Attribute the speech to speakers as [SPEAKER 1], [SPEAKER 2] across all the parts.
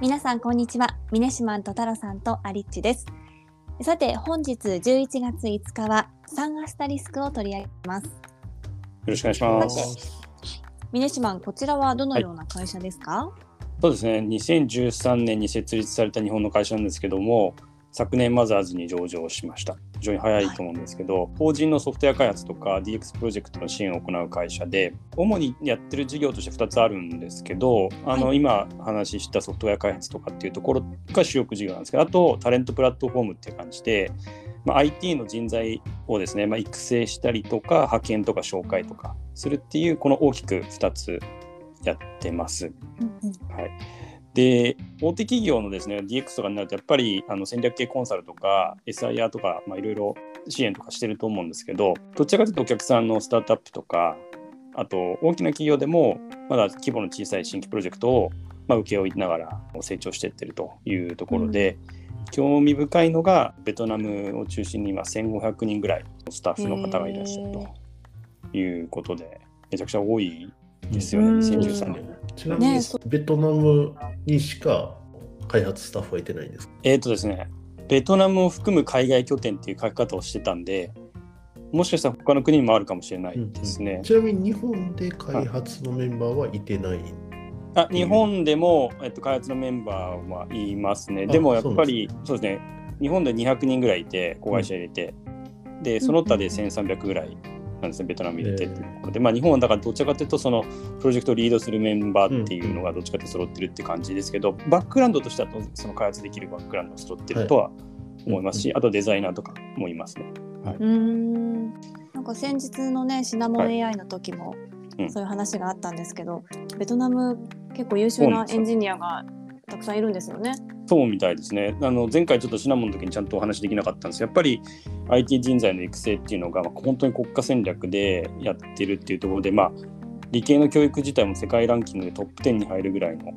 [SPEAKER 1] 皆さんこんにちは。ミネシマンと太郎さんとアリッチです。さて本日11月5日はサンアスタリスクを取り上げます。よ
[SPEAKER 2] ろしくお願いします。
[SPEAKER 1] ミネシマンこちらはどのような会社ですか、はい、
[SPEAKER 2] そうですね。2013年に設立された日本の会社なんですけども昨年マザーズに上場しました。非常に早いと思うんですけど、はい、法人のソフトウェア開発とか DX プロジェクトの支援を行う会社で主にやってる事業として2つあるんですけどあの、はい、今話したソフトウェア開発とかっていうところが主力事業なんですけどあとタレントプラットフォームっていう感じで、まあ、IT の人材をですね、まあ、育成したりとか派遣とか紹介とかするっていうこの大きく2つやってます。はい。で大手企業のですね DX とかになるとやっぱりあの戦略系コンサルとか SIR とかいろいろ支援とかしてると思うんですけどどちらかというとお客さんのスタートアップとかあと大きな企業でもまだ規模の小さい新規プロジェクトをまあ請け負いながら成長していってるというところで、うん、興味深いのがベトナムを中心に今1500人ぐらいのスタッフの方がいらっしゃるということでめちゃくちゃ多いですよね、2013年。
[SPEAKER 3] ちなみに、ね、ベトナムにしか開発スタッフはいてないんですか？
[SPEAKER 2] えっ、とですね、ベトナムを含む海外拠点っていう書き方をしてたんで、もしかしたら他の国にもあるかもしれないですね。うんうん、
[SPEAKER 3] ちなみに日本で開発のメンバーはいてない、
[SPEAKER 2] あ日本でも、えっと、開発のメンバーはいますね。でもやっぱりそうですね、日本で200人ぐらいいて、子会社入れて、うん、で、その他で1300ぐらいなんですね、ベトナム入れてっていうところで、まあ、日本はだからどちらかというとそのプロジェクトをリードするメンバーっていうのがどっちかというと揃ってるって感じですけど、バックグラウンドとしてはその開発できるバックグラウンドを揃ってるとは思いますし、はい、あとデザイナーとかもいますね。はい、
[SPEAKER 1] うん。なんか先日のねシナモン AI の時もそういう話があったんですけど、うん、ベトナム結構優秀なエンジニアがたくさんいるんですよね。
[SPEAKER 2] そうみたいですね。あの前回ちょっとシナモンの時にちゃんとお話できなかったんですやっぱり IT 人材の育成っていうのが本当に国家戦略でやってるっていうところで、まあ、理系の教育自体も世界ランキングでトップ10に入るぐらいの、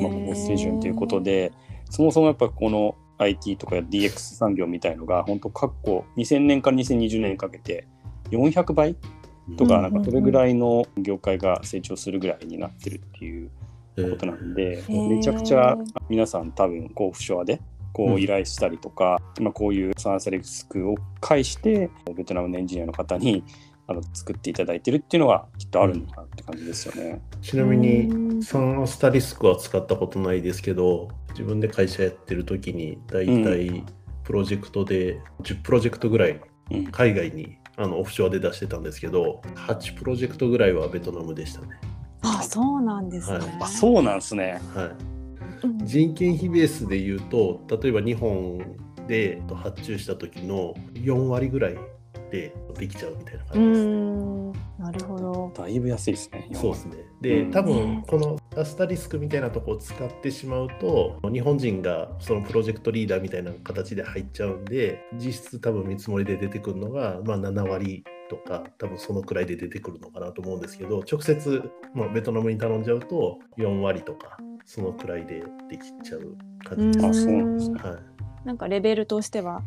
[SPEAKER 2] まあ、水準ということでそもそもやっぱこの IT とか DX 産業みたいのが本当過去2000年から2020年にかけて400倍とかなんかそれぐらいの業界が成長するぐらいになってるっていうことなんで、めちゃくちゃ皆さん多分こうオフショアでこう依頼したりとか、うん、まあ、こういうサンサリスクを介してベトナムのエンジニアの方にあの作っていただいてるっていうのがきっとあるのかなって感じですよね。
[SPEAKER 3] ちなみにサンアスタリスクは使ったことないですけど自分で会社やってる時に大体プロジェクトで10プロジェクトぐらい海外に、あのオフショアで出してたんですけど8プロジェクトぐらいはベトナムでしたね。
[SPEAKER 1] あそうなんですね。
[SPEAKER 2] はい、そうなんですね。
[SPEAKER 3] はい、人件費ベースで言うと例えば日本で発注した時の4割ぐらいでできちゃうみたいな感じですね。
[SPEAKER 1] なるほど。
[SPEAKER 2] だいぶ安いですね。
[SPEAKER 3] そうですね。で、多分このアスタリスクみたいなとこを使ってしまうと、日本人がそのプロジェクトリーダーみたいな形で入っちゃうんで、実質多分見積もりで出てくるのが、まあ、7割とか多分そのくらいで出てくるのかなと思うんですけど直接、まあ、ベトナムに頼んじゃうと4割とかそのくらいでできちゃう感じです。あそうなんですね、はい、
[SPEAKER 1] なんかレベルとしては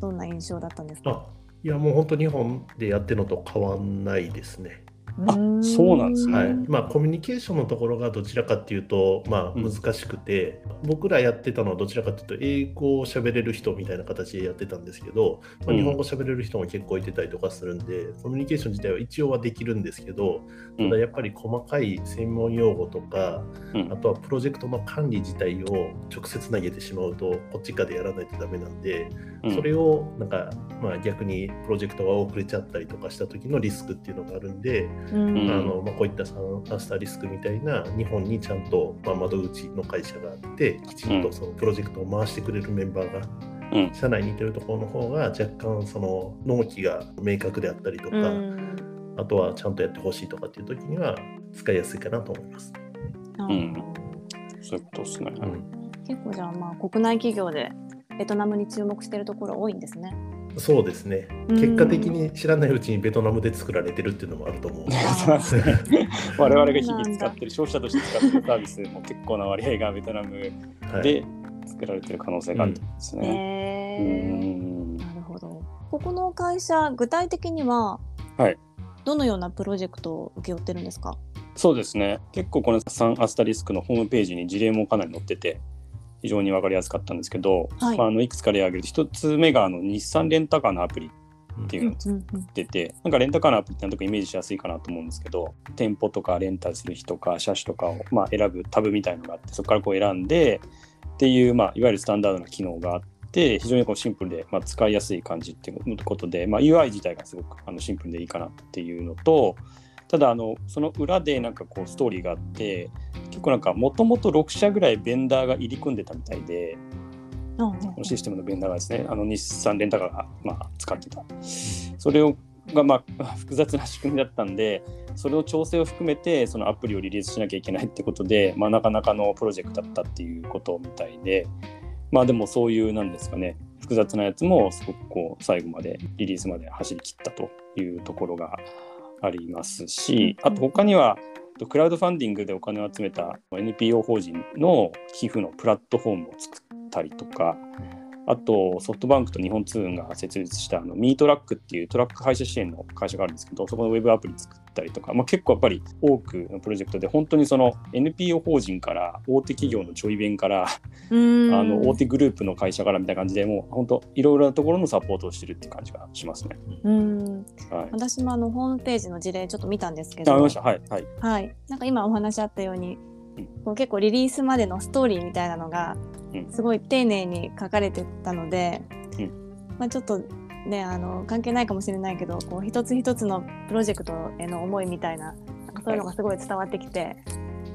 [SPEAKER 1] どんな印象だったんですか？
[SPEAKER 3] いやもう本当日本でやってるのと変わんないですね。
[SPEAKER 2] あそうなんですね、
[SPEAKER 3] はい。まあ、コミュニケーションのところがどちらかっていうと、まあ、難しくて、うん、僕らやってたのはどちらかというと英語を喋れる人みたいな形でやってたんですけど、まあ、日本語喋れる人も結構いてたりとかするんで、コミュニケーション自体は一応はできるんですけどただやっぱり細かい専門用語とか、うん、あとはプロジェクトの管理自体を直接投げてしまうとこっち側でやらないとダメなんで、うん、それをなんか、まあ、逆にプロジェクトが遅れちゃったりとかした時のリスクっていうのがあるんで、あのまあ、こういったサンアスタリスクみたいな日本にちゃんと、まあ、窓口の会社があってきちんとそのプロジェクトを回してくれるメンバーが、うん、社内にいてるところの方が若干その納期が明確であったりとか、うん、あとはちゃんとやってほしいとかっていう時には使いやすいかなと思います。
[SPEAKER 2] うん、そういうことですね、
[SPEAKER 1] 結構じゃあまあ国内企業でベトナムに注目しているところ多いんですね。
[SPEAKER 3] そうですね。結果的に知らないうちにベトナムで作られてるっていうのもあると思う。
[SPEAKER 2] 我々が日々使ってる消費者として使ってるサービスも結構な割合がベトナムで作られてる可能性があるんですね。
[SPEAKER 1] なるほど。ここの会社具体的には、はい、どのようなプロジェクトを請け負ってるんですか？
[SPEAKER 2] そうですね。結構このサンアスタリスクのホームページに事例もかなり載ってて。非常に分かりやすかったんですけど、
[SPEAKER 1] はい。
[SPEAKER 2] まあ、あのいくつか例を挙げると1つ目があの日産レンタカーのアプリっていうのを
[SPEAKER 1] うんうん
[SPEAKER 2] 出てなんかレンタカーのアプリってなんとかイメージしやすいかなと思うんですけど店舗とかレンタルする日とか車種とかをまあ選ぶタブみたいのがあってそこからこう選んでっていう、まあ、いわゆるスタンダードな機能があって非常にこうシンプルで、まあ、使いやすい感じっていうことで、まあ、UI 自体がすごくあのシンプルでいいかなっていうのとただあのその裏でなんかこうストーリーがあって結構なんかもともと6社ぐらいベンダーが入り組んでたみたいで。このシステムのベンダーがですね、あの日産レンタカーが、まあ、使ってた。それをが、まあ、複雑な仕組みだったんで、それを調整を含めて、そのアプリをリリースしなきゃいけないってことで、まあ、なかなかのプロジェクトだったっていうことみたいで、まあでもそういう、なんですかね、複雑なやつもすごくこう、最後まで、リリースまで走り切ったというところがありますし、あと他には、クラウドファンディングでお金を集めた NPO 法人の寄付のプラットフォームを作ったりとか、あとソフトバンクと日本通運が設立したあのミートラックっていうトラック配車支援の会社があるんですけど、そこのウェブアプリ作ったりとか、まあ、結構やっぱり多くのプロジェクトで、本当にその NPO 法人から大手企業のちょい弁から、
[SPEAKER 1] うん
[SPEAKER 2] あの大手グループの会社からみたいな感じで、もう本当いろいろなところのサポートをしてるって感じがしますね。
[SPEAKER 1] うん
[SPEAKER 2] はい。
[SPEAKER 1] 私もあのホームページの事例ちょっと見たんですけど
[SPEAKER 2] あ見ました。はい。はい。
[SPEAKER 1] はい、なんか今お話あったように
[SPEAKER 2] うん
[SPEAKER 1] こう結構リリースまでのストーリーみたいなのが
[SPEAKER 2] うん
[SPEAKER 1] すごい丁寧に書かれてたので、
[SPEAKER 2] うん
[SPEAKER 1] まあ、ちょっとねあの関係ないかもしれないけどこう一つ一つのプロジェクトへの思いみたいななんかそういうのがすごい伝わってきて、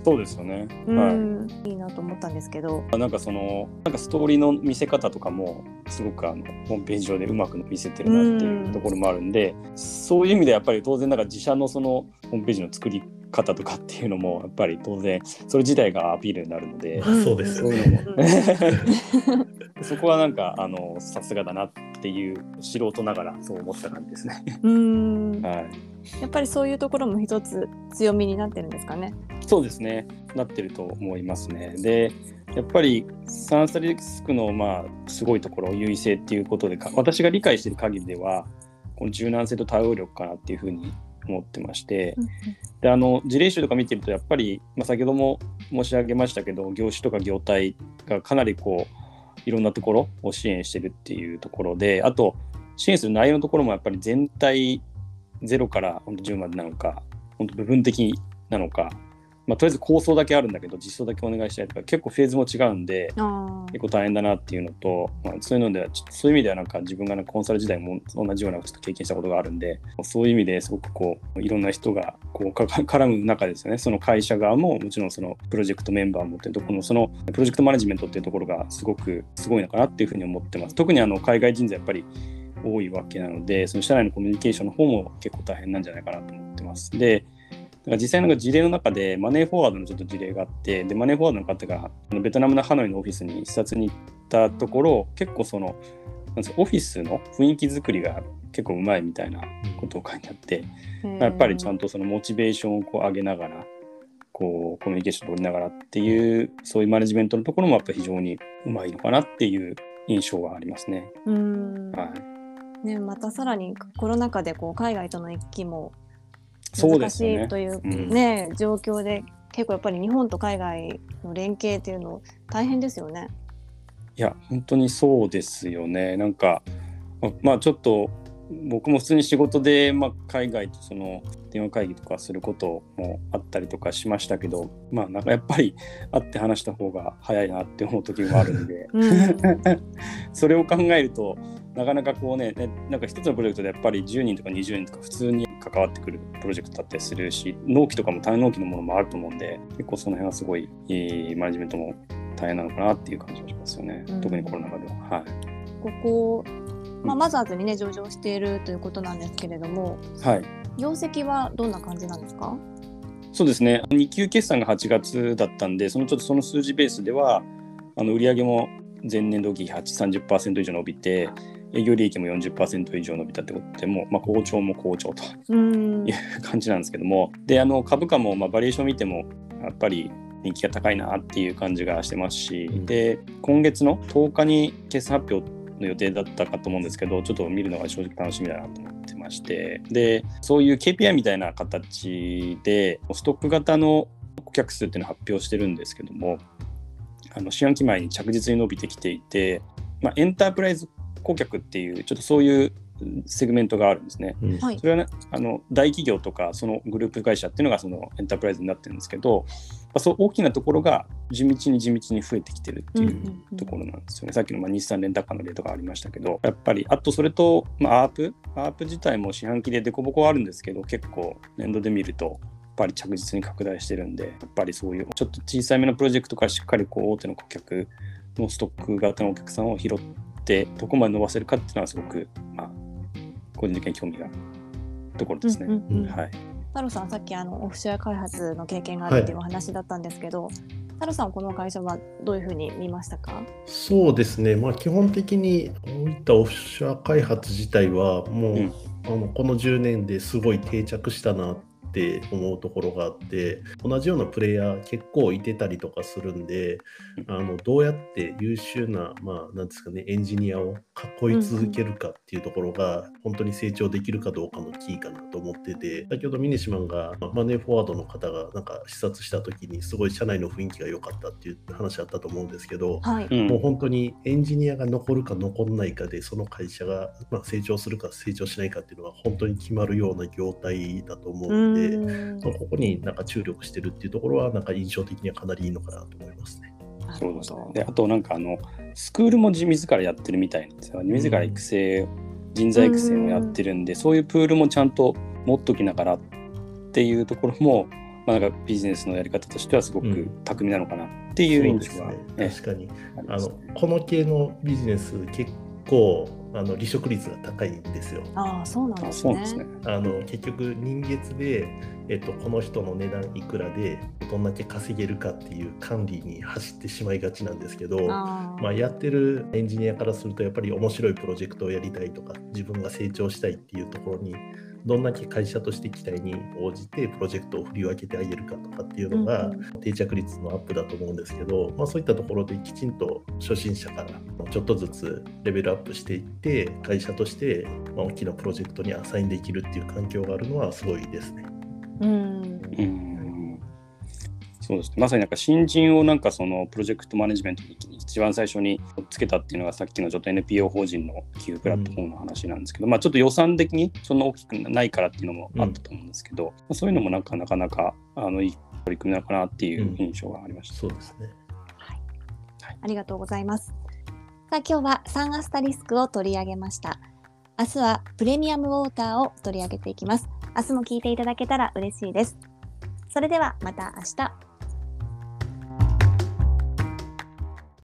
[SPEAKER 2] そうですよね。
[SPEAKER 1] う
[SPEAKER 2] はい。
[SPEAKER 1] んいいなと思ったんですけど。
[SPEAKER 2] なんかそのなんかストーリーの見せ方とかもすごくあのホームページ上でうまく見せてるなっていうところもあるんで、そういう意味でやっぱり当然なんか自社のそのホームページの作り方とかっていうのもやっぱり当然それ自体がアピールになるので
[SPEAKER 3] ま。あそうですよね。
[SPEAKER 2] そういうのもそこはなんかあのさすがだなっていう素人ながらそう思った感じですね。
[SPEAKER 1] うん
[SPEAKER 2] はい。
[SPEAKER 1] やっぱりそういうところも一つ強みになってるんですかね。
[SPEAKER 2] そうですね。なってると思いますね。で、やっぱりサンスタリスクのまあすごいところ、優位性っていうことでか、私が理解している限りでは、この柔軟性と対応力かなっていうふうに思ってまして、であの事例集とか見てると、やっぱり、まあ、先ほども申し上げましたけど、業種とか業態がかなりこう、いろんなところを支援してるっていうところで、あと、支援する内容のところもやっぱり全体0から本当10までなのか、本当部分的なのか、まあ、とりあえず構想だけあるんだけど実装だけお願いしたりとか結構フェーズも違うんで
[SPEAKER 1] あ
[SPEAKER 2] 結構大変だなっていうのと、まあ、そういうのではそういう意味ではなんか自分がなんかコンサル時代も同じようなこと経験したことがあるんでそういう意味ですごくこういろんな人がこうかか絡む中ですよね。その会社側ももちろんそのプロジェクトメンバーもっていうところのそのプロジェクトマネジメントっていうところがすごくすごいのかなっていうふうに思ってます。特にあの海外人材やっぱり多いわけなのでその社内のコミュニケーションの方も結構大変なんじゃないかなと思ってます。でだから実際の事例の中でマネーフォワードのちょっと事例があってでマネーフォワードの方がベトナムのハノイのオフィスに視察に行ったところ結構そのなんオフィスの雰囲気作りが結構うまいみたいなことを書いてあって、やっぱりちゃんとそのモチベーションをこう上げながらこうコミュニケーションを取りながらっていうそういうマネジメントのところもやっぱり非常にうまいのかなっていう印象がありますね。
[SPEAKER 1] うん。
[SPEAKER 2] はい、
[SPEAKER 1] ね、またさらにコロナ禍でこう海外との行き来も難しいという
[SPEAKER 2] うん。
[SPEAKER 1] ね状況で結構やっぱり日本と海外の連携っていうの大変ですよね。
[SPEAKER 2] いや本当にそうですよね。なんかままあちょっと僕も普通に仕事で、まあ、海外とその電話会議とかすることもあったりとかしましたけどまあなんかやっぱり会って話した方が早いなって思う時もあるんで。
[SPEAKER 1] うん、
[SPEAKER 2] それを考えるとなかなかこうねねなんか一つのプロジェクトでやっぱり10人とか20人とか普通に関わってくるプロジェクトだったりするし納期とかも単納期のものもあると思うんで結構その辺はすごいいいマネジメントも大変なのかなっていう感じがしますよね、
[SPEAKER 1] うん。
[SPEAKER 2] 特にコロナ禍では。はい。
[SPEAKER 1] ここ、まあ、マザーズにね上場しているということなんですけれども
[SPEAKER 2] はい。
[SPEAKER 1] 業績はどんな感じなんですか？
[SPEAKER 2] そうですね、2級決算が8月だったんで、そのちょっとその数字ベースでは、あの売上も前年同期比8 30%以上伸びて、営業利益も40%以上伸びたってことでもう、まあ、好調も好調と。
[SPEAKER 1] うん。
[SPEAKER 2] いう感じなんですけども、であの株価もまあバリエーション見ても、やっぱり人気が高いなっていう感じがしてますし、
[SPEAKER 3] うん。
[SPEAKER 2] で今月の10日に決算発表の予定だったかと思うんですけど、ちょっと見るのが正直楽しみだなと思ってまして、で、そういう KPI みたいな形で、ストック型の顧客数っていうのを発表してるんですけども、あの四半期ごとに着実に伸びてきていて、まあ、エンタープライズ顧客っていうちょっとそういうセグメントがあるんですね。
[SPEAKER 3] うん
[SPEAKER 1] はい
[SPEAKER 2] それはねあの大企業とかそのグループ会社っていうのがそのエンタープライズになってるんですけど、まあ、そう大きなところが地道に地道に増えてきてるっていうところなんですよね。さっきのまあ日産レンタカーの例とかありましたけど、やっぱりあとそれと、まあ、アープ？アープ自体も四半期で凸凹はあるんですけど、結構年度で見るとやっぱり着実に拡大してるんで、やっぱりそういうちょっと小さめのプロジェクトからしっかりこう大手の顧客のストック型のお客さんを拾ってどこまで伸ばせるかっていうのはすごく、まあ、個人的に興味があるところですね。
[SPEAKER 1] うんうんうん
[SPEAKER 2] はい。
[SPEAKER 1] 太郎さんさっきあのオフショア開発の経験があるっていうお話だったんですけど、太郎さんはこの会社はどういうふうに見ましたか？
[SPEAKER 3] そうですね、まあ、基本的にこういったオフショア開発自体はもう、
[SPEAKER 2] うん
[SPEAKER 3] あのこの10年ですごい定着したなって思うところがあって同じようなプレイヤー結構いてたりとかするんであのどうやって優秀な、まあ、なんですかねエンジニアを囲い続けるかっていうところが本当に成長できるかどうかのキーかなと思ってて先ほどミネシマンがまあマネーフォワードの方がなんか視察した時にすごい社内の雰囲気が良かったっていう話あったと思うんですけど、
[SPEAKER 1] はい。
[SPEAKER 2] うん
[SPEAKER 3] もう本当にエンジニアが残るか残らないかで、その会社が、まあ、成長するか成長しないかっていうのは本当に決まるような業態だと思うので、
[SPEAKER 1] ん
[SPEAKER 3] まあここになんか注力してるっていうところは、なんか印象的にはかなりいいのかなと思いますね。
[SPEAKER 2] そうです。であとなんかあのスクールも自らやってるみたいなんですよ自ら育成、人材育成をやってるんで、そういうプールもちゃんと持っときながらっていうところも、まあ、なんかビジネスのやり方としてはすごく
[SPEAKER 3] うん
[SPEAKER 2] 巧みなのかなっていう印象は、
[SPEAKER 3] そう
[SPEAKER 2] ね
[SPEAKER 3] ですね。確かに。あの
[SPEAKER 2] ありますね
[SPEAKER 3] この系のビジネス、結構あの離職率が高いんですよ。
[SPEAKER 1] ああそうなんで
[SPEAKER 2] あ
[SPEAKER 1] すね。
[SPEAKER 3] あの結局人月で、えっと、この人の値段いくらでどんだけ稼げるかっていう管理に走ってしまいがちなんですけど、
[SPEAKER 1] あー
[SPEAKER 3] まあ、やってるエンジニアからするとやっぱり面白いプロジェクトをやりたいとか自分が成長したいっていうところにどんだけ会社として期待に応じてプロジェクトを振り分けてあげるかとかっていうのが定着率のアップだと思うんですけど、まあ、そういったところできちんと初心者からちょっとずつレベルアップしていって会社としてまあ大きなプロジェクトにアサインできるっていう環境があるのはすごいですね。
[SPEAKER 1] うん。
[SPEAKER 2] うん。そうです。ねまさになんか新人をなんかそのプロジェクトマネジメントに一番最初につけたっていうのがさっきのちょっと NPO 法人の寄付プラットフォームの話なんですけど、まあちょっと予算的にそんな大きくないからっていうのもあったと思うんですけど、まあそういうのもなんかなかなかあのいい取り組みなのかなっていう印象がありました。
[SPEAKER 3] そうですね。
[SPEAKER 1] ありがとうございます。さあ今日はサンアスタリスクを取り上げました。明日はプレミアムウォーターを取り上げていきます。明日も聞いていただけたら嬉しいです。それではまた明日。